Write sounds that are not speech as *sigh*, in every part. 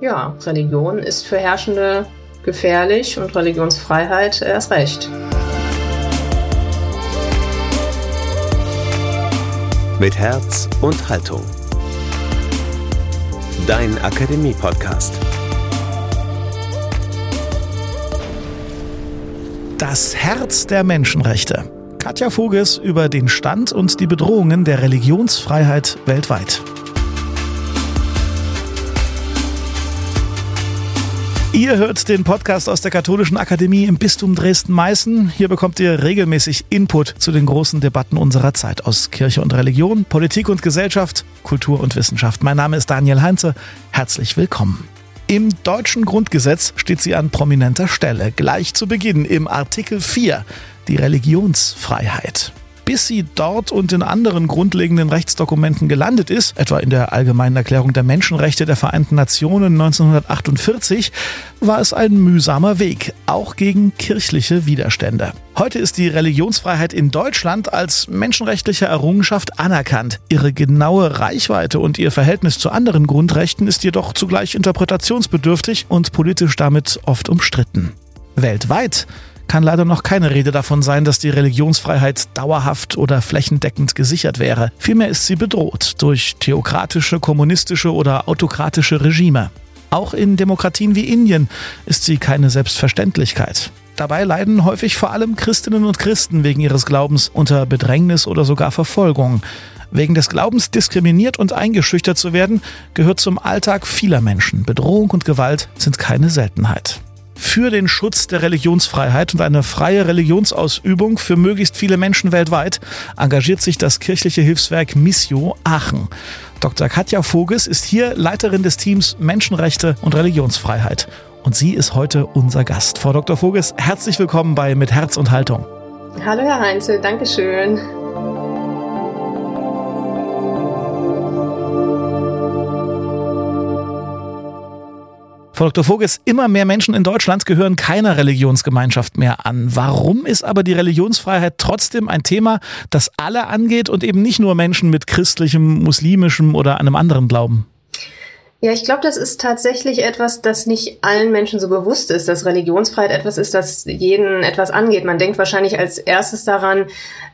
ja, Religion ist für Herrschende gefährlich und Religionsfreiheit erst recht. Mit Herz und Haltung. Dein Akademie-Podcast. Das Herz der Menschenrechte. Katja Voges über den Stand und die Bedrohungen der Religionsfreiheit weltweit. Ihr hört den Podcast aus der Katholischen Akademie im Bistum Dresden-Meißen. Hier bekommt ihr regelmäßig Input zu den großen Debatten unserer Zeit aus Kirche und Religion, Politik und Gesellschaft, Kultur und Wissenschaft. Mein Name ist Daniel Heinze. Herzlich willkommen. Im deutschen Grundgesetz steht sie an prominenter Stelle, gleich zu Beginn im Artikel 4, die Religionsfreiheit bis sie dort und in anderen grundlegenden Rechtsdokumenten gelandet ist, etwa in der Allgemeinen Erklärung der Menschenrechte der Vereinten Nationen 1948, war es ein mühsamer Weg, auch gegen kirchliche Widerstände. Heute ist die Religionsfreiheit in Deutschland als menschenrechtliche Errungenschaft anerkannt. Ihre genaue Reichweite und ihr Verhältnis zu anderen Grundrechten ist jedoch zugleich interpretationsbedürftig und politisch damit oft umstritten. Weltweit kann leider noch keine Rede davon sein, dass die Religionsfreiheit dauerhaft oder flächendeckend gesichert wäre. Vielmehr ist sie bedroht durch theokratische, kommunistische oder autokratische Regime. Auch in Demokratien wie Indien ist sie keine Selbstverständlichkeit. Dabei leiden häufig vor allem Christinnen und Christen wegen ihres Glaubens unter Bedrängnis oder sogar Verfolgung. Wegen des Glaubens diskriminiert und eingeschüchtert zu werden, gehört zum Alltag vieler Menschen. Bedrohung und Gewalt sind keine Seltenheit für den Schutz der Religionsfreiheit und eine freie Religionsausübung für möglichst viele Menschen weltweit engagiert sich das kirchliche Hilfswerk Missio Aachen. Dr. Katja Voges ist hier Leiterin des Teams Menschenrechte und Religionsfreiheit. Und sie ist heute unser Gast. Frau Dr. Voges, herzlich willkommen bei Mit Herz und Haltung. Hallo Herr Heinze, Dankeschön. Frau Dr. Voges, immer mehr Menschen in Deutschland gehören keiner Religionsgemeinschaft mehr an. Warum ist aber die Religionsfreiheit trotzdem ein Thema, das alle angeht und eben nicht nur Menschen mit christlichem, muslimischem oder einem anderen Glauben? Ja, ich glaube, das ist tatsächlich etwas, das nicht allen Menschen so bewusst ist, dass Religionsfreiheit etwas ist, das jeden etwas angeht. Man denkt wahrscheinlich als erstes daran,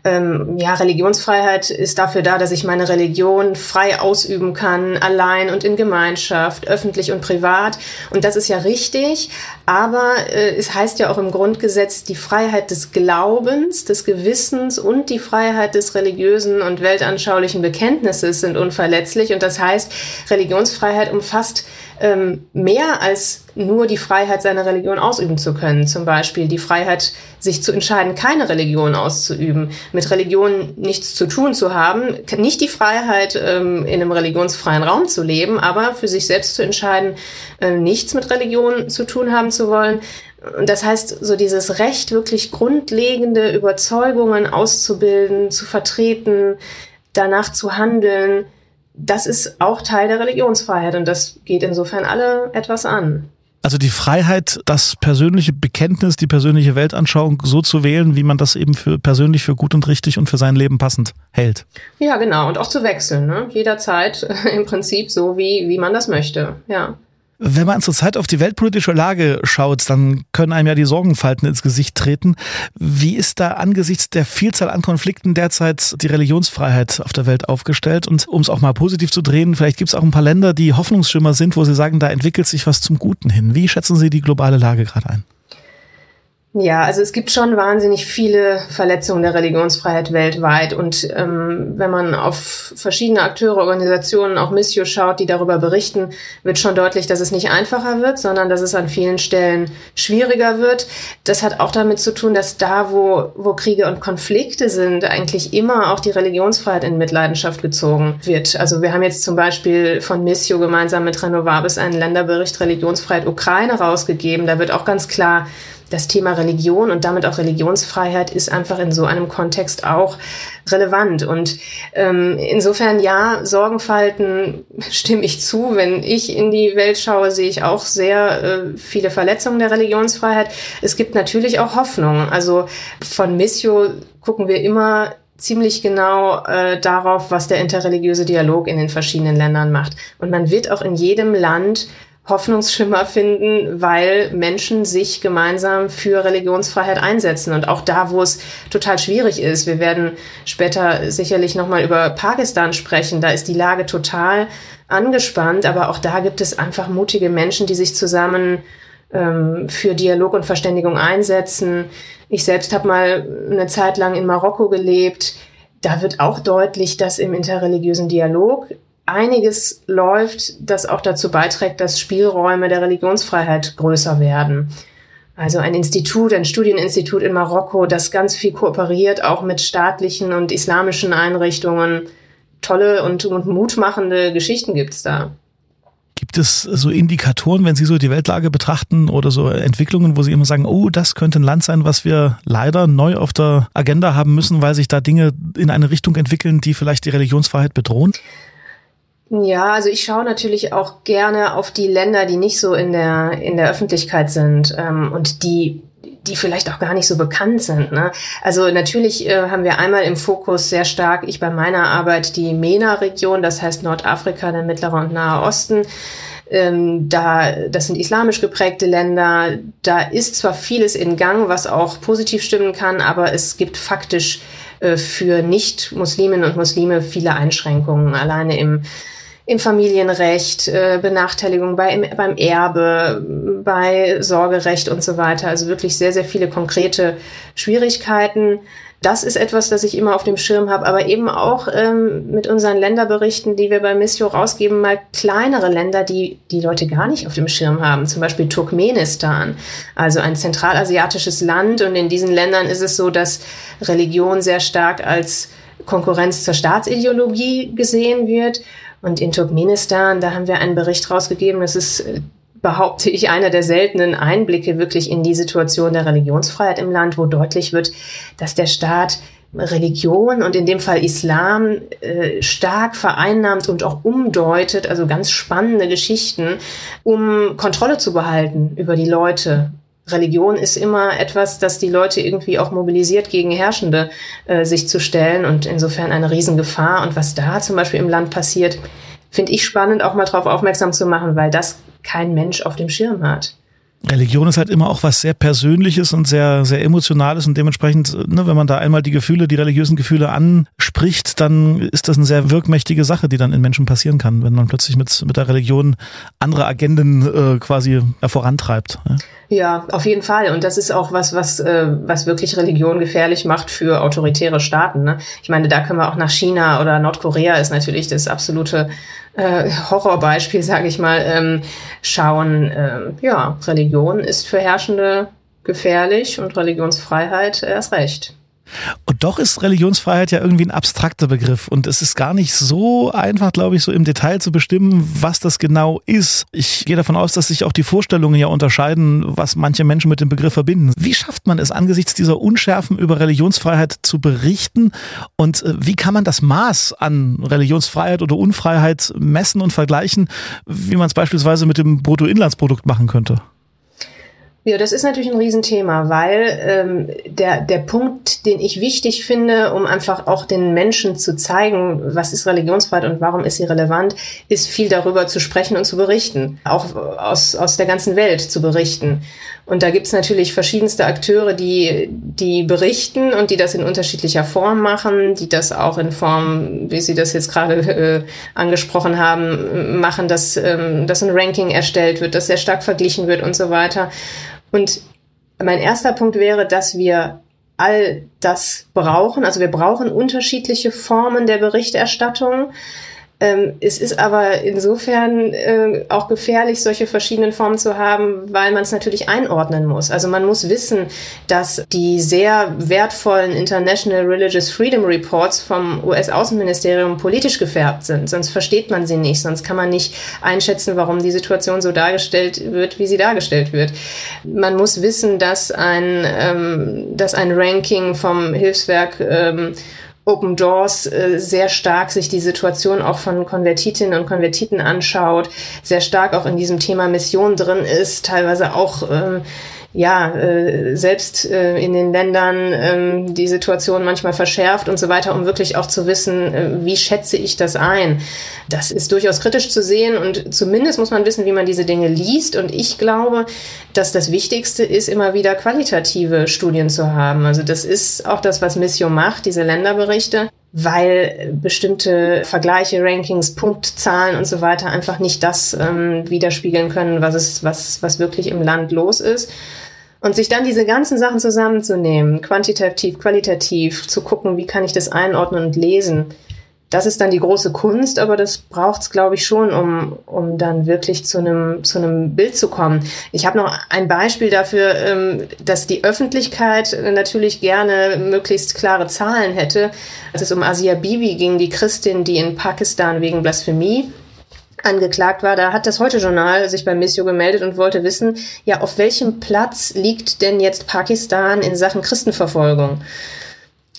ähm, ja, Religionsfreiheit ist dafür da, dass ich meine Religion frei ausüben kann, allein und in Gemeinschaft, öffentlich und privat. Und das ist ja richtig. Aber äh, es heißt ja auch im Grundgesetz, die Freiheit des Glaubens, des Gewissens und die Freiheit des religiösen und weltanschaulichen Bekenntnisses sind unverletzlich. Und das heißt, Religionsfreiheit umfasst ähm, mehr als nur die Freiheit, seine Religion ausüben zu können. Zum Beispiel die Freiheit, sich zu entscheiden, keine Religion auszuüben, mit Religion nichts zu tun zu haben, nicht die Freiheit, ähm, in einem religionsfreien Raum zu leben, aber für sich selbst zu entscheiden, äh, nichts mit Religion zu tun haben zu wollen. Das heißt, so dieses Recht, wirklich grundlegende Überzeugungen auszubilden, zu vertreten, danach zu handeln, das ist auch Teil der Religionsfreiheit und das geht insofern alle etwas an. Also die Freiheit, das persönliche Bekenntnis, die persönliche Weltanschauung so zu wählen, wie man das eben für persönlich für gut und richtig und für sein Leben passend hält. Ja, genau. Und auch zu wechseln, ne? Jederzeit *laughs* im Prinzip so, wie, wie man das möchte. Ja. Wenn man zurzeit auf die weltpolitische Lage schaut, dann können einem ja die Sorgenfalten ins Gesicht treten. Wie ist da angesichts der Vielzahl an Konflikten derzeit die Religionsfreiheit auf der Welt aufgestellt? Und um es auch mal positiv zu drehen, vielleicht gibt es auch ein paar Länder, die Hoffnungsschimmer sind, wo Sie sagen, da entwickelt sich was zum Guten hin. Wie schätzen Sie die globale Lage gerade ein? Ja, also es gibt schon wahnsinnig viele Verletzungen der Religionsfreiheit weltweit. Und ähm, wenn man auf verschiedene Akteure, Organisationen, auch Missio schaut, die darüber berichten, wird schon deutlich, dass es nicht einfacher wird, sondern dass es an vielen Stellen schwieriger wird. Das hat auch damit zu tun, dass da, wo, wo Kriege und Konflikte sind, eigentlich immer auch die Religionsfreiheit in Mitleidenschaft gezogen wird. Also wir haben jetzt zum Beispiel von Missio gemeinsam mit Renovabis einen Länderbericht Religionsfreiheit Ukraine rausgegeben. Da wird auch ganz klar das Thema Religion und damit auch Religionsfreiheit ist einfach in so einem Kontext auch relevant. Und ähm, insofern ja, Sorgenfalten *laughs* stimme ich zu. Wenn ich in die Welt schaue, sehe ich auch sehr äh, viele Verletzungen der Religionsfreiheit. Es gibt natürlich auch Hoffnung. Also von Missio gucken wir immer ziemlich genau äh, darauf, was der interreligiöse Dialog in den verschiedenen Ländern macht. Und man wird auch in jedem Land Hoffnungsschimmer finden, weil Menschen sich gemeinsam für Religionsfreiheit einsetzen. Und auch da, wo es total schwierig ist, wir werden später sicherlich nochmal über Pakistan sprechen, da ist die Lage total angespannt, aber auch da gibt es einfach mutige Menschen, die sich zusammen ähm, für Dialog und Verständigung einsetzen. Ich selbst habe mal eine Zeit lang in Marokko gelebt. Da wird auch deutlich, dass im interreligiösen Dialog einiges läuft, das auch dazu beiträgt, dass Spielräume der Religionsfreiheit größer werden. Also ein Institut, ein Studieninstitut in Marokko, das ganz viel kooperiert, auch mit staatlichen und islamischen Einrichtungen. Tolle und, und mutmachende Geschichten gibt's da. Gibt es so Indikatoren, wenn Sie so die Weltlage betrachten oder so Entwicklungen, wo Sie immer sagen, oh, das könnte ein Land sein, was wir leider neu auf der Agenda haben müssen, weil sich da Dinge in eine Richtung entwickeln, die vielleicht die Religionsfreiheit bedrohen? Ja, also ich schaue natürlich auch gerne auf die Länder, die nicht so in der, in der Öffentlichkeit sind ähm, und die die vielleicht auch gar nicht so bekannt sind. Ne? Also natürlich äh, haben wir einmal im Fokus sehr stark, ich bei meiner Arbeit, die MENA-Region, das heißt Nordafrika, der Mittlere und Nahe Osten. Ähm, da, das sind islamisch geprägte Länder. Da ist zwar vieles in Gang, was auch positiv stimmen kann, aber es gibt faktisch äh, für Nicht-Musliminnen und Muslime viele Einschränkungen. Alleine im im Familienrecht, äh, Benachteiligung bei, im, beim Erbe, bei Sorgerecht und so weiter. Also wirklich sehr, sehr viele konkrete Schwierigkeiten. Das ist etwas, das ich immer auf dem Schirm habe, aber eben auch ähm, mit unseren Länderberichten, die wir bei Missio rausgeben, mal kleinere Länder, die die Leute gar nicht auf dem Schirm haben. Zum Beispiel Turkmenistan, also ein zentralasiatisches Land. Und in diesen Ländern ist es so, dass Religion sehr stark als Konkurrenz zur Staatsideologie gesehen wird. Und in Turkmenistan, da haben wir einen Bericht rausgegeben, das ist, äh, behaupte ich, einer der seltenen Einblicke wirklich in die Situation der Religionsfreiheit im Land, wo deutlich wird, dass der Staat Religion und in dem Fall Islam äh, stark vereinnahmt und auch umdeutet, also ganz spannende Geschichten, um Kontrolle zu behalten über die Leute Religion ist immer etwas, das die Leute irgendwie auch mobilisiert, gegen Herrschende äh, sich zu stellen und insofern eine Riesengefahr. Und was da zum Beispiel im Land passiert, finde ich spannend, auch mal darauf aufmerksam zu machen, weil das kein Mensch auf dem Schirm hat. Religion ist halt immer auch was sehr Persönliches und sehr, sehr Emotionales und dementsprechend, ne, wenn man da einmal die Gefühle, die religiösen Gefühle anspricht, dann ist das eine sehr wirkmächtige Sache, die dann in Menschen passieren kann, wenn man plötzlich mit, mit der Religion andere Agenden äh, quasi vorantreibt. Ja. Ja, auf jeden Fall. Und das ist auch was, was, äh, was wirklich Religion gefährlich macht für autoritäre Staaten. Ne? Ich meine, da können wir auch nach China oder Nordkorea ist natürlich das absolute äh, Horrorbeispiel, sage ich mal, ähm, schauen. Ähm, ja, Religion ist für Herrschende gefährlich und Religionsfreiheit erst recht. Und doch ist Religionsfreiheit ja irgendwie ein abstrakter Begriff und es ist gar nicht so einfach, glaube ich, so im Detail zu bestimmen, was das genau ist. Ich gehe davon aus, dass sich auch die Vorstellungen ja unterscheiden, was manche Menschen mit dem Begriff verbinden. Wie schafft man es angesichts dieser Unschärfen über Religionsfreiheit zu berichten und äh, wie kann man das Maß an Religionsfreiheit oder Unfreiheit messen und vergleichen, wie man es beispielsweise mit dem Bruttoinlandsprodukt machen könnte? Ja, das ist natürlich ein Riesenthema, weil ähm, der, der Punkt, den ich wichtig finde, um einfach auch den Menschen zu zeigen, was ist Religionsfreiheit und warum ist sie relevant, ist viel darüber zu sprechen und zu berichten, auch aus, aus der ganzen Welt zu berichten. Und da gibt's natürlich verschiedenste Akteure, die, die berichten und die das in unterschiedlicher Form machen, die das auch in Form, wie Sie das jetzt gerade äh, angesprochen haben, machen, dass, ähm, dass ein Ranking erstellt wird, dass sehr stark verglichen wird und so weiter. Und mein erster Punkt wäre, dass wir all das brauchen. Also wir brauchen unterschiedliche Formen der Berichterstattung. Ähm, es ist aber insofern äh, auch gefährlich, solche verschiedenen Formen zu haben, weil man es natürlich einordnen muss. Also man muss wissen, dass die sehr wertvollen International Religious Freedom Reports vom US-Außenministerium politisch gefärbt sind. Sonst versteht man sie nicht, sonst kann man nicht einschätzen, warum die Situation so dargestellt wird, wie sie dargestellt wird. Man muss wissen, dass ein, ähm, dass ein Ranking vom Hilfswerk ähm, Open Doors äh, sehr stark sich die Situation auch von Konvertitinnen und Konvertiten anschaut, sehr stark auch in diesem Thema Mission drin ist, teilweise auch ähm, ja, äh, selbst äh, in den Ländern äh, die Situation manchmal verschärft und so weiter, um wirklich auch zu wissen, äh, wie schätze ich das ein. Das ist durchaus kritisch zu sehen und zumindest muss man wissen, wie man diese Dinge liest. Und ich glaube, dass das Wichtigste ist, immer wieder qualitative Studien zu haben. Also das ist auch das, was Missio macht, diese Länderberichte weil bestimmte Vergleiche, Rankings, Punktzahlen und so weiter einfach nicht das ähm, widerspiegeln können, was es, was, was wirklich im Land los ist. Und sich dann diese ganzen Sachen zusammenzunehmen, quantitativ, qualitativ, zu gucken, wie kann ich das einordnen und lesen, das ist dann die große Kunst, aber das braucht es, glaube ich, schon, um, um dann wirklich zu einem, zu einem Bild zu kommen. Ich habe noch ein Beispiel dafür, ähm, dass die Öffentlichkeit natürlich gerne möglichst klare Zahlen hätte. Als es um Asia Bibi ging, die Christin, die in Pakistan wegen Blasphemie angeklagt war, da hat das Heute-Journal sich beim Missio gemeldet und wollte wissen, ja, auf welchem Platz liegt denn jetzt Pakistan in Sachen Christenverfolgung?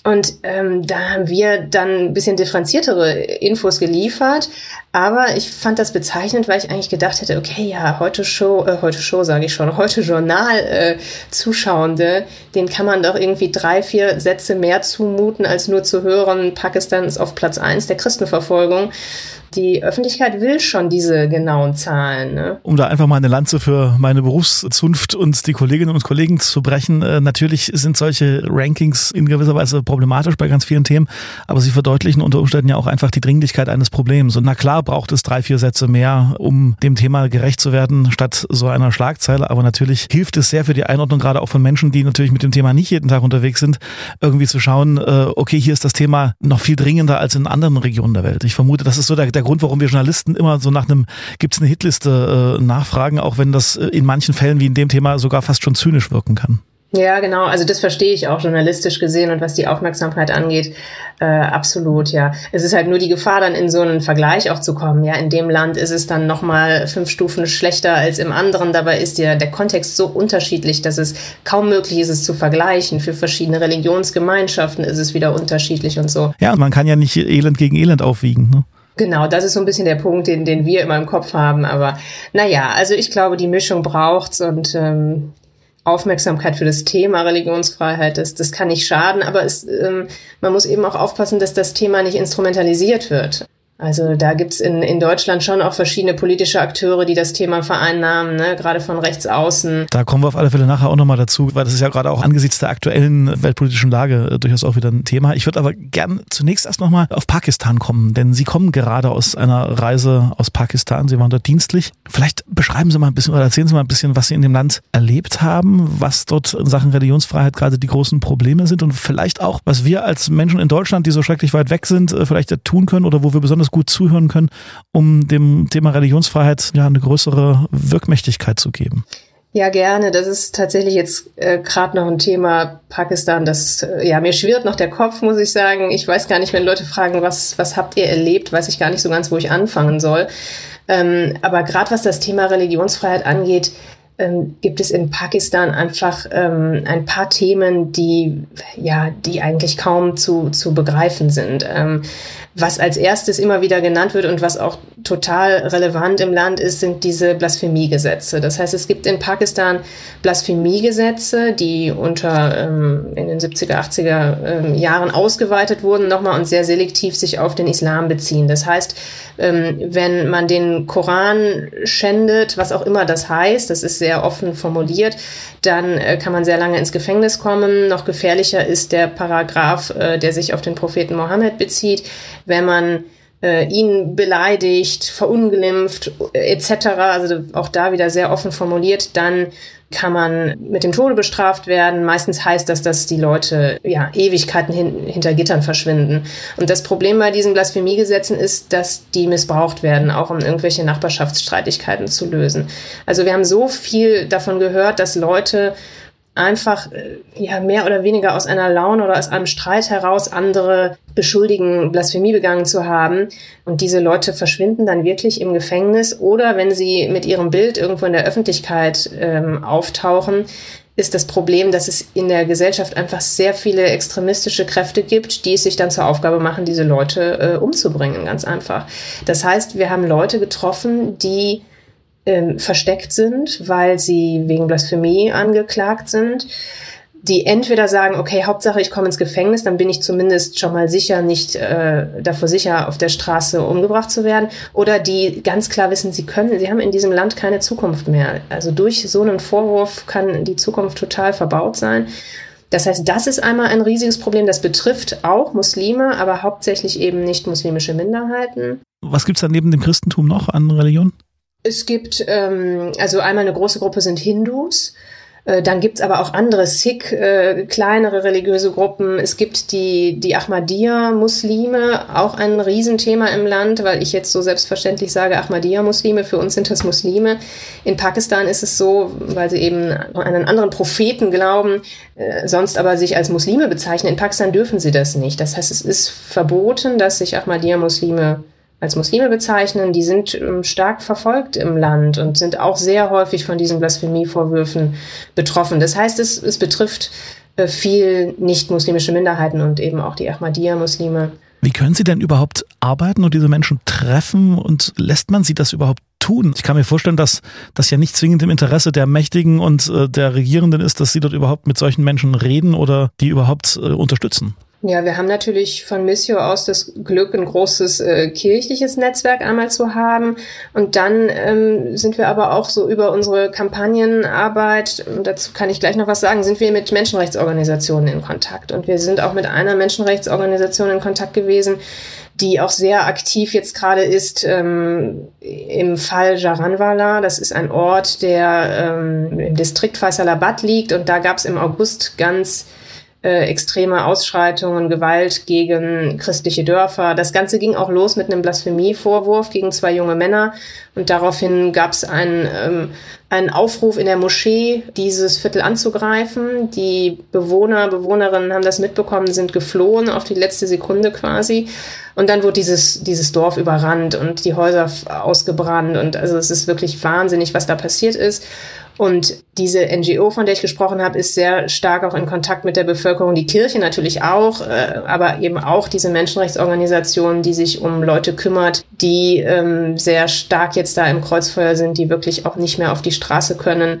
Und ähm, da haben wir dann ein bisschen differenziertere Infos geliefert. Aber ich fand das bezeichnend, weil ich eigentlich gedacht hätte, okay, ja, heute Show, äh, heute Show sage ich schon, heute Journal äh, Zuschauende, den kann man doch irgendwie drei, vier Sätze mehr zumuten, als nur zu hören, Pakistan ist auf Platz eins der Christenverfolgung die Öffentlichkeit will schon diese genauen Zahlen. Ne? Um da einfach mal eine Lanze für meine Berufszunft und die Kolleginnen und Kollegen zu brechen. Äh, natürlich sind solche Rankings in gewisser Weise problematisch bei ganz vielen Themen, aber sie verdeutlichen unter Umständen ja auch einfach die Dringlichkeit eines Problems. Und na klar braucht es drei, vier Sätze mehr, um dem Thema gerecht zu werden, statt so einer Schlagzeile. Aber natürlich hilft es sehr für die Einordnung, gerade auch von Menschen, die natürlich mit dem Thema nicht jeden Tag unterwegs sind, irgendwie zu schauen, äh, okay, hier ist das Thema noch viel dringender als in anderen Regionen der Welt. Ich vermute, das ist so der, der der Grund, warum wir Journalisten immer so nach einem, gibt es eine Hitliste äh, nachfragen, auch wenn das äh, in manchen Fällen wie in dem Thema sogar fast schon zynisch wirken kann. Ja, genau. Also das verstehe ich auch journalistisch gesehen und was die Aufmerksamkeit angeht, äh, absolut, ja. Es ist halt nur die Gefahr, dann in so einen Vergleich auch zu kommen. Ja, in dem Land ist es dann nochmal fünf Stufen schlechter als im anderen. Dabei ist ja der Kontext so unterschiedlich, dass es kaum möglich ist, es zu vergleichen. Für verschiedene Religionsgemeinschaften ist es wieder unterschiedlich und so. Ja, man kann ja nicht Elend gegen Elend aufwiegen. Ne? Genau, das ist so ein bisschen der Punkt, den, den wir immer im Kopf haben. Aber naja, also ich glaube, die Mischung braucht's und ähm, Aufmerksamkeit für das Thema Religionsfreiheit, das, das kann nicht schaden, aber es, ähm, man muss eben auch aufpassen, dass das Thema nicht instrumentalisiert wird. Also da gibt's in, in Deutschland schon auch verschiedene politische Akteure, die das Thema vereinnahmen, ne? gerade von rechts außen. Da kommen wir auf alle Fälle nachher auch nochmal dazu, weil das ist ja gerade auch angesichts der aktuellen weltpolitischen Lage äh, durchaus auch wieder ein Thema. Ich würde aber gern zunächst erst nochmal auf Pakistan kommen, denn Sie kommen gerade aus einer Reise aus Pakistan. Sie waren dort dienstlich. Vielleicht beschreiben Sie mal ein bisschen oder erzählen Sie mal ein bisschen, was Sie in dem Land erlebt haben, was dort in Sachen Religionsfreiheit gerade die großen Probleme sind und vielleicht auch, was wir als Menschen in Deutschland, die so schrecklich weit weg sind, äh, vielleicht tun können oder wo wir besonders gut zuhören können, um dem Thema Religionsfreiheit ja eine größere Wirkmächtigkeit zu geben? Ja, gerne. Das ist tatsächlich jetzt äh, gerade noch ein Thema Pakistan, das äh, ja mir schwirrt noch der Kopf, muss ich sagen. Ich weiß gar nicht, wenn Leute fragen, was was habt ihr erlebt, weiß ich gar nicht so ganz, wo ich anfangen soll. Ähm, aber gerade was das Thema Religionsfreiheit angeht, ähm, gibt es in Pakistan einfach ähm, ein paar Themen, die ja, die eigentlich kaum zu, zu begreifen sind. Ähm, was als erstes immer wieder genannt wird und was auch total relevant im Land ist, sind diese Blasphemiegesetze. Das heißt, es gibt in Pakistan Blasphemiegesetze, die unter ähm, in den 70er, 80er ähm, Jahren ausgeweitet wurden nochmal und sehr selektiv sich auf den Islam beziehen. Das heißt, ähm, wenn man den Koran schändet, was auch immer das heißt, das ist sehr offen formuliert, dann äh, kann man sehr lange ins Gefängnis kommen. Noch gefährlicher ist der Paragraph, äh, der sich auf den Propheten Mohammed bezieht, wenn man äh, ihn beleidigt, verunglimpft äh, etc., also auch da wieder sehr offen formuliert, dann kann man mit dem Tode bestraft werden. Meistens heißt das, dass die Leute ja Ewigkeiten hin, hinter Gittern verschwinden. Und das Problem bei diesen Blasphemiegesetzen ist, dass die missbraucht werden, auch um irgendwelche Nachbarschaftsstreitigkeiten zu lösen. Also wir haben so viel davon gehört, dass Leute einfach äh, ja mehr oder weniger aus einer Laune oder aus einem Streit heraus andere beschuldigen, Blasphemie begangen zu haben. Und diese Leute verschwinden dann wirklich im Gefängnis oder wenn sie mit ihrem Bild irgendwo in der Öffentlichkeit ähm, auftauchen, ist das Problem, dass es in der Gesellschaft einfach sehr viele extremistische Kräfte gibt, die es sich dann zur Aufgabe machen, diese Leute äh, umzubringen, ganz einfach. Das heißt, wir haben Leute getroffen, die ähm, versteckt sind, weil sie wegen Blasphemie angeklagt sind die entweder sagen, okay, Hauptsache ich komme ins Gefängnis, dann bin ich zumindest schon mal sicher, nicht äh, davor sicher, auf der Straße umgebracht zu werden, oder die ganz klar wissen, sie können, sie haben in diesem Land keine Zukunft mehr. Also durch so einen Vorwurf kann die Zukunft total verbaut sein. Das heißt, das ist einmal ein riesiges Problem. Das betrifft auch Muslime, aber hauptsächlich eben nicht muslimische Minderheiten. Was gibt's da neben dem Christentum noch an Religionen? Es gibt, ähm, also einmal eine große Gruppe sind Hindus. Äh, dann gibt's aber auch andere Sikh, äh, kleinere religiöse Gruppen. Es gibt die, die Ahmadiyya-Muslime, auch ein Riesenthema im Land, weil ich jetzt so selbstverständlich sage, Ahmadiyya-Muslime, für uns sind das Muslime. In Pakistan ist es so, weil sie eben an einen anderen Propheten glauben, äh, sonst aber sich als Muslime bezeichnen. In Pakistan dürfen sie das nicht. Das heißt, es ist verboten, dass sich Ahmadiyya-Muslime als Muslime bezeichnen, die sind ähm, stark verfolgt im Land und sind auch sehr häufig von diesen Blasphemievorwürfen betroffen. Das heißt, es, es betrifft äh, viel nicht-muslimische Minderheiten und eben auch die Ahmadiyya-Muslime. Wie können Sie denn überhaupt arbeiten und diese Menschen treffen und lässt man sie das überhaupt tun? Ich kann mir vorstellen, dass das ja nicht zwingend im Interesse der Mächtigen und äh, der Regierenden ist, dass sie dort überhaupt mit solchen Menschen reden oder die überhaupt äh, unterstützen. Ja, wir haben natürlich von Missio aus das Glück, ein großes äh, kirchliches Netzwerk einmal zu haben. Und dann ähm, sind wir aber auch so über unsere Kampagnenarbeit, dazu kann ich gleich noch was sagen, sind wir mit Menschenrechtsorganisationen in Kontakt. Und wir sind auch mit einer Menschenrechtsorganisation in Kontakt gewesen, die auch sehr aktiv jetzt gerade ist ähm, im Fall Jaranwala. Das ist ein Ort, der ähm, im Distrikt Faisalabad liegt. Und da gab es im August ganz äh, extreme Ausschreitungen, Gewalt gegen christliche Dörfer. Das Ganze ging auch los mit einem Blasphemievorwurf gegen zwei junge Männer. Und daraufhin gab es einen, ähm, einen Aufruf in der Moschee, dieses Viertel anzugreifen. Die Bewohner, Bewohnerinnen haben das mitbekommen, sind geflohen auf die letzte Sekunde quasi. Und dann wurde dieses, dieses Dorf überrannt und die Häuser ausgebrannt. Und also es ist wirklich wahnsinnig, was da passiert ist. Und diese NGO, von der ich gesprochen habe, ist sehr stark auch in Kontakt mit der Bevölkerung, die Kirche natürlich auch, äh, aber eben auch diese Menschenrechtsorganisation, die sich um Leute kümmert, die ähm, sehr stark jetzt da im Kreuzfeuer sind, die wirklich auch nicht mehr auf die Straße können,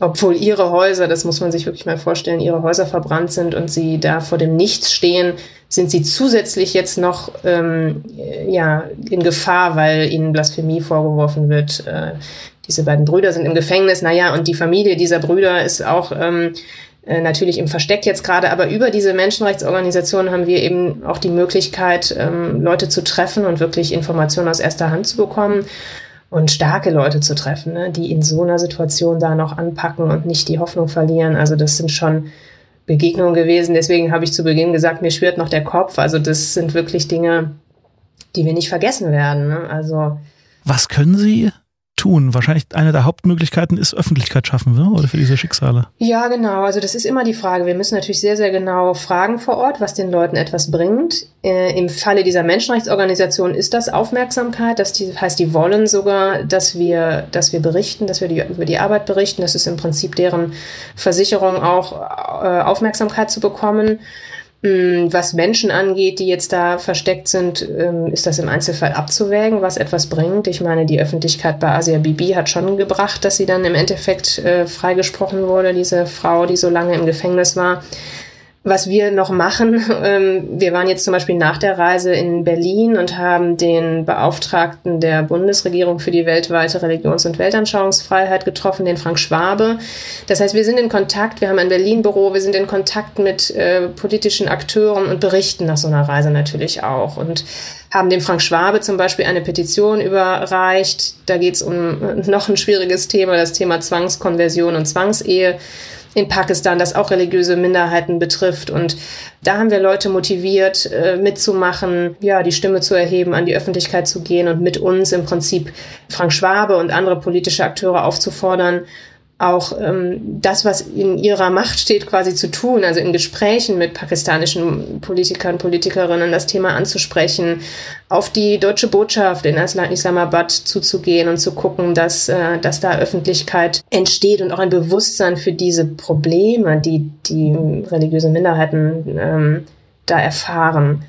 obwohl ihre Häuser, das muss man sich wirklich mal vorstellen, ihre Häuser verbrannt sind und sie da vor dem Nichts stehen, sind sie zusätzlich jetzt noch ähm, ja in Gefahr, weil ihnen Blasphemie vorgeworfen wird. Äh, diese beiden Brüder sind im Gefängnis, naja, und die Familie dieser Brüder ist auch ähm, äh, natürlich im Versteck jetzt gerade, aber über diese Menschenrechtsorganisationen haben wir eben auch die Möglichkeit, ähm, Leute zu treffen und wirklich Informationen aus erster Hand zu bekommen und starke Leute zu treffen, ne, die in so einer Situation da noch anpacken und nicht die Hoffnung verlieren. Also das sind schon Begegnungen gewesen. Deswegen habe ich zu Beginn gesagt, mir schwirrt noch der Kopf. Also das sind wirklich Dinge, die wir nicht vergessen werden. Ne? Also was können Sie tun? Wahrscheinlich eine der Hauptmöglichkeiten ist Öffentlichkeit schaffen, ne? oder für diese Schicksale. Ja, genau. Also das ist immer die Frage. Wir müssen natürlich sehr, sehr genau fragen vor Ort, was den Leuten etwas bringt. Äh, Im Falle dieser Menschenrechtsorganisation ist das Aufmerksamkeit. Das die, heißt, die wollen sogar, dass wir, dass wir berichten, dass wir die, über die Arbeit berichten. Das ist im Prinzip deren Versicherung auch äh, Aufmerksamkeit zu bekommen. Mm, was Menschen angeht, die jetzt da versteckt sind, ähm, ist das im Einzelfall abzuwägen, was etwas bringt. Ich meine, die Öffentlichkeit bei Asia Bibi hat schon gebracht, dass sie dann im Endeffekt äh, freigesprochen wurde, diese Frau, die so lange im Gefängnis war was wir noch machen, *laughs* ähm, wir waren jetzt zum Beispiel nach der Reise in Berlin und haben den Beauftragten der Bundesregierung für die weltweite Religions- und Weltanschauungsfreiheit getroffen, den Frank Schwabe. Das heißt, wir sind in Kontakt, wir haben ein Berlin-Büro, wir sind in Kontakt mit äh, politischen Akteuren und berichten nach so einer Reise natürlich auch. Und haben dem Frank Schwabe zum Beispiel eine Petition überreicht. Da geht es um *laughs* noch ein schwieriges Thema, das Thema Zwangskonversion und Zwangsehe in Pakistan, das auch religiöse Minderheiten betrifft. Und da haben wir Leute motiviert, äh, mitzumachen, ja, die Stimme zu erheben, an die Öffentlichkeit zu gehen und mit uns im Prinzip Frank Schwabe und andere politische Akteure aufzufordern, auch ähm, das, was in ihrer Macht steht, quasi zu tun, also in Gesprächen mit pakistanischen Politikern, Politikerinnen das Thema anzusprechen, auf die deutsche Botschaft in Islamabad zuzugehen und zu gucken, dass, äh, dass da Öffentlichkeit entsteht und auch ein Bewusstsein für diese Probleme, die die religiöse Minderheiten ähm, da erfahren.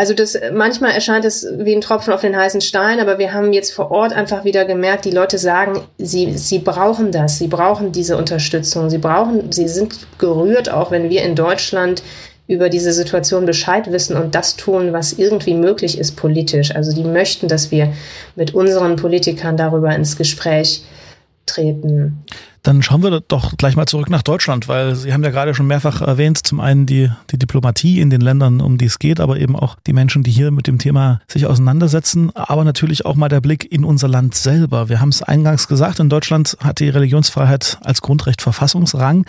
Also das manchmal erscheint es wie ein Tropfen auf den heißen Stein, aber wir haben jetzt vor Ort einfach wieder gemerkt, die Leute sagen, sie, sie brauchen das, sie brauchen diese Unterstützung, sie brauchen, sie sind gerührt, auch wenn wir in Deutschland über diese Situation Bescheid wissen und das tun, was irgendwie möglich ist politisch. Also die möchten, dass wir mit unseren Politikern darüber ins Gespräch treten. Dann schauen wir doch gleich mal zurück nach Deutschland, weil Sie haben ja gerade schon mehrfach erwähnt, zum einen die, die Diplomatie in den Ländern, um die es geht, aber eben auch die Menschen, die hier mit dem Thema sich auseinandersetzen, aber natürlich auch mal der Blick in unser Land selber. Wir haben es eingangs gesagt, in Deutschland hat die Religionsfreiheit als Grundrecht Verfassungsrang.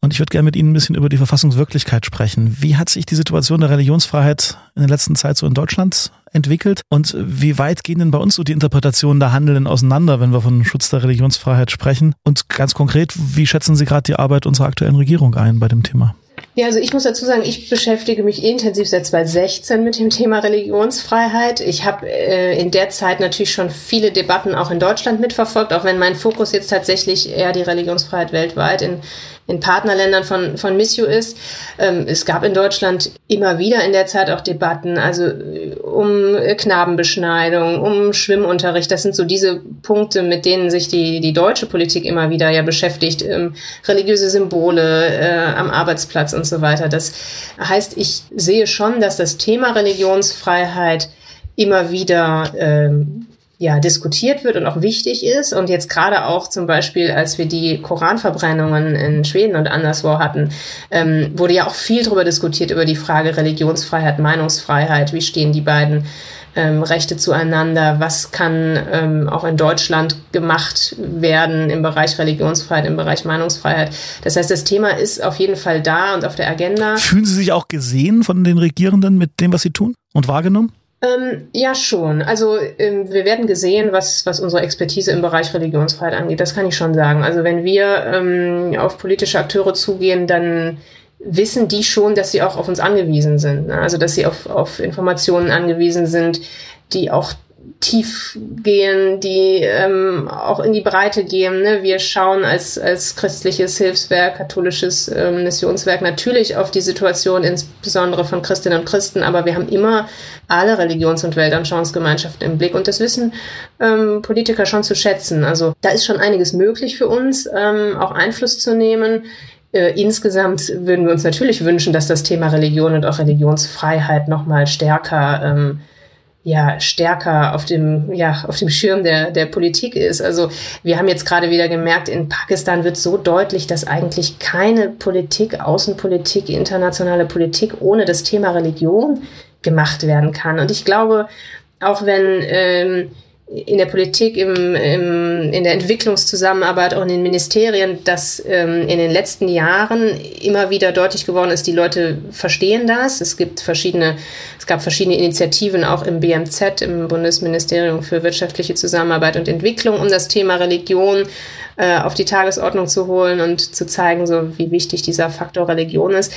Und ich würde gerne mit Ihnen ein bisschen über die Verfassungswirklichkeit sprechen. Wie hat sich die Situation der Religionsfreiheit in der letzten Zeit so in Deutschland entwickelt? Und wie weit gehen denn bei uns so die Interpretationen der Handelnden auseinander, wenn wir von Schutz der Religionsfreiheit sprechen? Und ganz konkret, wie schätzen Sie gerade die Arbeit unserer aktuellen Regierung ein bei dem Thema? Ja, also ich muss dazu sagen, ich beschäftige mich intensiv seit 2016 mit dem Thema Religionsfreiheit. Ich habe äh, in der Zeit natürlich schon viele Debatten auch in Deutschland mitverfolgt, auch wenn mein Fokus jetzt tatsächlich eher die Religionsfreiheit weltweit in in Partnerländern von, von Missio ist. Ähm, es gab in Deutschland immer wieder in der Zeit auch Debatten, also äh, um Knabenbeschneidung, um Schwimmunterricht. Das sind so diese Punkte, mit denen sich die, die deutsche Politik immer wieder ja beschäftigt. Ähm, religiöse Symbole äh, am Arbeitsplatz und so weiter. Das heißt, ich sehe schon, dass das Thema Religionsfreiheit immer wieder ähm, ja, diskutiert wird und auch wichtig ist. Und jetzt gerade auch zum Beispiel, als wir die Koranverbrennungen in Schweden und anderswo hatten, ähm, wurde ja auch viel darüber diskutiert, über die Frage Religionsfreiheit, Meinungsfreiheit. Wie stehen die beiden ähm, Rechte zueinander? Was kann ähm, auch in Deutschland gemacht werden im Bereich Religionsfreiheit, im Bereich Meinungsfreiheit? Das heißt, das Thema ist auf jeden Fall da und auf der Agenda. Fühlen Sie sich auch gesehen von den Regierenden mit dem, was sie tun und wahrgenommen? Ähm, ja, schon. Also ähm, wir werden gesehen, was, was unsere Expertise im Bereich Religionsfreiheit angeht. Das kann ich schon sagen. Also wenn wir ähm, auf politische Akteure zugehen, dann wissen die schon, dass sie auch auf uns angewiesen sind. Ne? Also dass sie auf, auf Informationen angewiesen sind, die auch tief gehen, die ähm, auch in die Breite gehen. Ne? Wir schauen als, als christliches Hilfswerk, katholisches ähm, Missionswerk natürlich auf die Situation insbesondere von Christinnen und Christen, aber wir haben immer alle Religions- und Weltanschauungsgemeinschaften im Blick und das wissen ähm, Politiker schon zu schätzen. Also da ist schon einiges möglich für uns, ähm, auch Einfluss zu nehmen. Äh, insgesamt würden wir uns natürlich wünschen, dass das Thema Religion und auch Religionsfreiheit nochmal stärker ähm, ja stärker auf dem ja auf dem Schirm der der Politik ist. Also wir haben jetzt gerade wieder gemerkt, in Pakistan wird so deutlich, dass eigentlich keine Politik, Außenpolitik, internationale Politik ohne das Thema Religion gemacht werden kann. Und ich glaube, auch wenn ähm, in der Politik, im, im, in der Entwicklungszusammenarbeit, auch in den Ministerien, dass ähm, in den letzten Jahren immer wieder deutlich geworden ist, die Leute verstehen das. Es gibt verschiedene, es gab verschiedene Initiativen auch im BMZ, im Bundesministerium für wirtschaftliche Zusammenarbeit und Entwicklung, um das Thema Religion äh, auf die Tagesordnung zu holen und zu zeigen, so wie wichtig dieser Faktor Religion ist.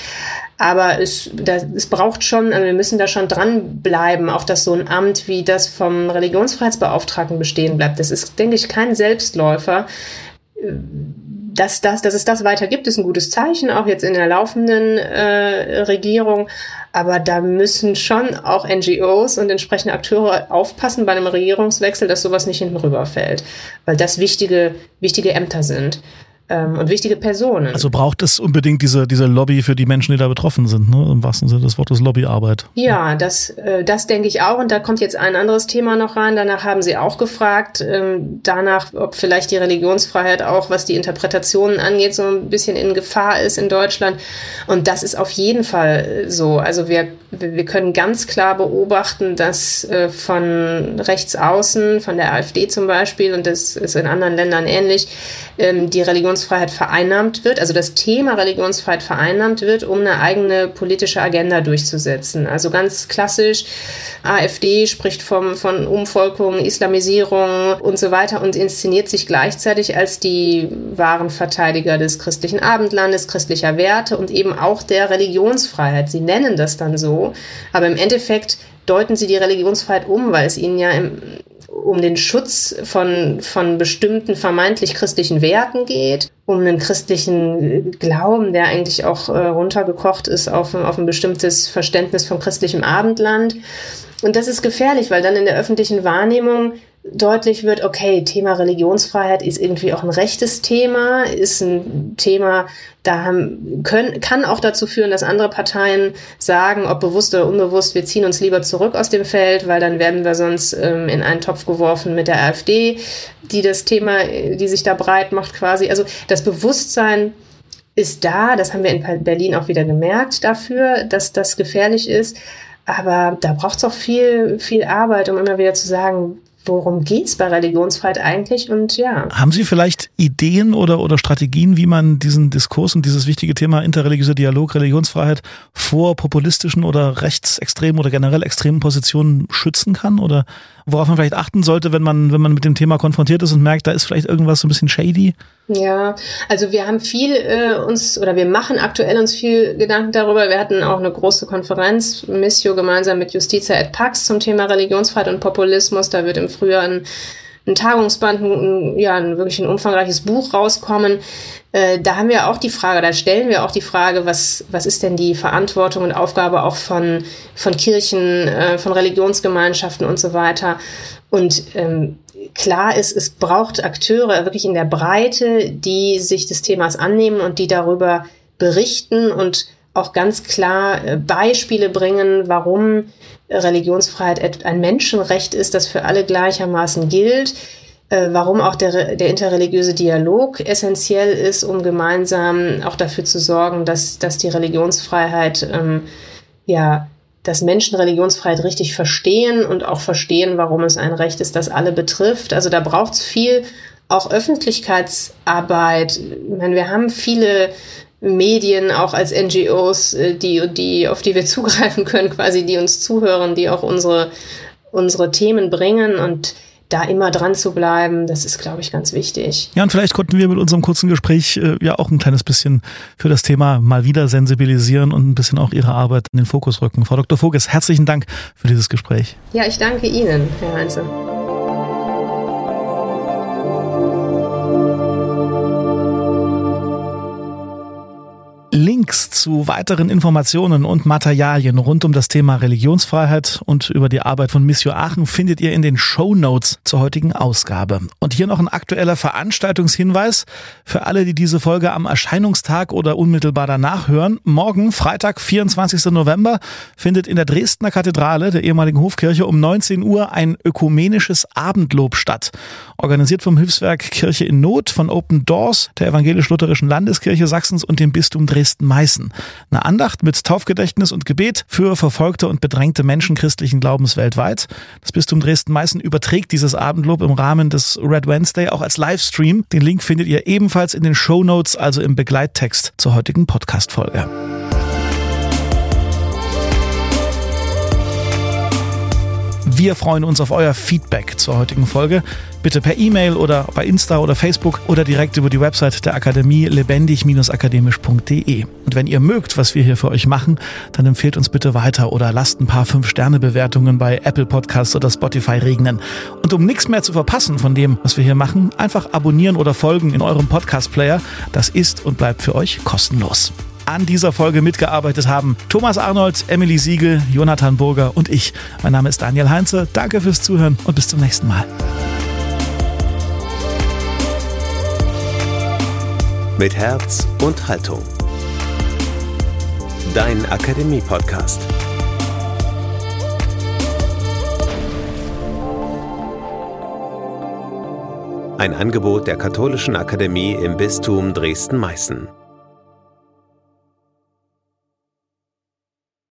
Aber es, das, es braucht schon, also wir müssen da schon dranbleiben, auch dass so ein Amt wie das vom Religionsfreiheitsbeauftragten bestehen bleibt. Das ist, denke ich, kein Selbstläufer dass, das, dass es das weiter gibt, ist ein gutes Zeichen, auch jetzt in der laufenden äh, Regierung. Aber da müssen schon auch NGOs und entsprechende Akteure aufpassen bei einem Regierungswechsel, dass sowas nicht hinten rüberfällt, weil das wichtige, wichtige Ämter sind ähm, und wichtige Personen. Also braucht es unbedingt diese, diese Lobby für die Menschen, die da betroffen sind, ne? im wahrsten Sinne des Wortes Lobbyarbeit. Ja, das, äh, das denke ich auch. Und da kommt jetzt ein anderes Thema noch rein. Danach haben Sie auch gefragt, ähm, danach, ob vielleicht die Religionsfreiheit auch, was die Interpretationen angeht, so ein bisschen in Gefahr ist in Deutschland. Und das ist auf jeden Fall so. Also wir, wir können ganz klar beobachten, dass äh, von rechts außen, von der AfD zum Beispiel, und das ist in anderen Ländern ähnlich, ähm, die Religionsfreiheit vereinnahmt wird, also das Thema Religionsfreiheit vereinnahmt wird, um eine eigene politische Agenda durchzusetzen. Also ganz klassisch, AfD spricht vom, von Umvolkung, Islamisierung und so weiter und inszeniert sich gleichzeitig als die wahren Verteidiger des christlichen Abendlandes, christlicher Werte und eben auch der Religionsfreiheit. Sie nennen das dann so, aber im Endeffekt deuten sie die Religionsfreiheit um, weil es ihnen ja im, um den Schutz von, von bestimmten vermeintlich christlichen Werten geht um einen christlichen Glauben, der eigentlich auch äh, runtergekocht ist auf, auf ein bestimmtes Verständnis von christlichem Abendland. Und das ist gefährlich, weil dann in der öffentlichen Wahrnehmung deutlich wird, okay, Thema Religionsfreiheit ist irgendwie auch ein rechtes Thema, ist ein Thema, da können, kann auch dazu führen, dass andere Parteien sagen, ob bewusst oder unbewusst, wir ziehen uns lieber zurück aus dem Feld, weil dann werden wir sonst ähm, in einen Topf geworfen mit der AfD, die das Thema, die sich da breit macht quasi. Also das Bewusstsein ist da, das haben wir in Berlin auch wieder gemerkt dafür, dass das gefährlich ist. Aber da braucht es auch viel, viel Arbeit, um immer wieder zu sagen, worum geht's bei Religionsfreiheit eigentlich und ja. Haben Sie vielleicht Ideen oder, oder Strategien, wie man diesen Diskurs und dieses wichtige Thema interreligiöser Dialog, Religionsfreiheit vor populistischen oder rechtsextremen oder generell extremen Positionen schützen kann? Oder worauf man vielleicht achten sollte, wenn man, wenn man mit dem Thema konfrontiert ist und merkt, da ist vielleicht irgendwas so ein bisschen shady? Ja, also wir haben viel äh, uns oder wir machen aktuell uns viel Gedanken darüber. Wir hatten auch eine große Konferenz, Missio gemeinsam mit Justitia et Pax zum Thema Religionsfreiheit und Populismus. Da wird im Frühjahr ein, ein Tagungsband, ein, ja, ein wirklich ein umfangreiches Buch rauskommen. Äh, da haben wir auch die Frage, da stellen wir auch die Frage, was, was ist denn die Verantwortung und Aufgabe auch von, von Kirchen, äh, von Religionsgemeinschaften und so weiter. Und ähm, klar ist, es braucht Akteure wirklich in der Breite, die sich des Themas annehmen und die darüber berichten und auch ganz klar äh, Beispiele bringen, warum Religionsfreiheit ein Menschenrecht ist, das für alle gleichermaßen gilt, äh, warum auch der, der interreligiöse Dialog essentiell ist, um gemeinsam auch dafür zu sorgen, dass, dass die Religionsfreiheit ähm, ja dass Menschen Religionsfreiheit richtig verstehen und auch verstehen, warum es ein Recht ist, das alle betrifft. Also da braucht es viel auch Öffentlichkeitsarbeit. Ich meine, wir haben viele Medien auch als NGOs, äh, die, die, auf die wir *laughs* zugreifen können, quasi, die uns zuhören, die auch unsere, unsere Themen bringen und da immer dran zu bleiben, das ist, glaube ich, ganz wichtig. Ja, und vielleicht konnten wir mit unserem kurzen Gespräch äh, ja auch ein kleines bisschen für das Thema mal wieder sensibilisieren und ein bisschen auch Ihre Arbeit in den Fokus rücken. Frau Dr. Voges, herzlichen Dank für dieses Gespräch. Ja, ich danke Ihnen, Herr Heinze. Links zu weiteren Informationen und Materialien rund um das Thema Religionsfreiheit und über die Arbeit von Missio Aachen findet ihr in den Show Notes zur heutigen Ausgabe. Und hier noch ein aktueller Veranstaltungshinweis für alle, die diese Folge am Erscheinungstag oder unmittelbar danach hören. Morgen, Freitag, 24. November, findet in der Dresdner Kathedrale, der ehemaligen Hofkirche, um 19 Uhr ein ökumenisches Abendlob statt. Organisiert vom Hilfswerk Kirche in Not, von Open Doors, der evangelisch-lutherischen Landeskirche Sachsens und dem Bistum Dresden Dresden-Meißen. Eine Andacht mit Taufgedächtnis und Gebet für verfolgte und bedrängte Menschen christlichen Glaubens weltweit. Das Bistum Dresden-Meißen überträgt dieses Abendlob im Rahmen des Red Wednesday auch als Livestream. Den Link findet ihr ebenfalls in den Show Notes, also im Begleittext zur heutigen Podcast-Folge. Wir freuen uns auf euer Feedback zur heutigen Folge. Bitte per E-Mail oder bei Insta oder Facebook oder direkt über die Website der Akademie lebendig-akademisch.de. Und wenn ihr mögt, was wir hier für euch machen, dann empfehlt uns bitte weiter oder lasst ein paar 5-Sterne-Bewertungen bei Apple Podcasts oder Spotify regnen. Und um nichts mehr zu verpassen von dem, was wir hier machen, einfach abonnieren oder folgen in eurem Podcast-Player. Das ist und bleibt für euch kostenlos an dieser Folge mitgearbeitet haben. Thomas Arnold, Emily Siegel, Jonathan Burger und ich. Mein Name ist Daniel Heinze. Danke fürs Zuhören und bis zum nächsten Mal. Mit Herz und Haltung. Dein Akademie-Podcast. Ein Angebot der Katholischen Akademie im Bistum Dresden-Meißen.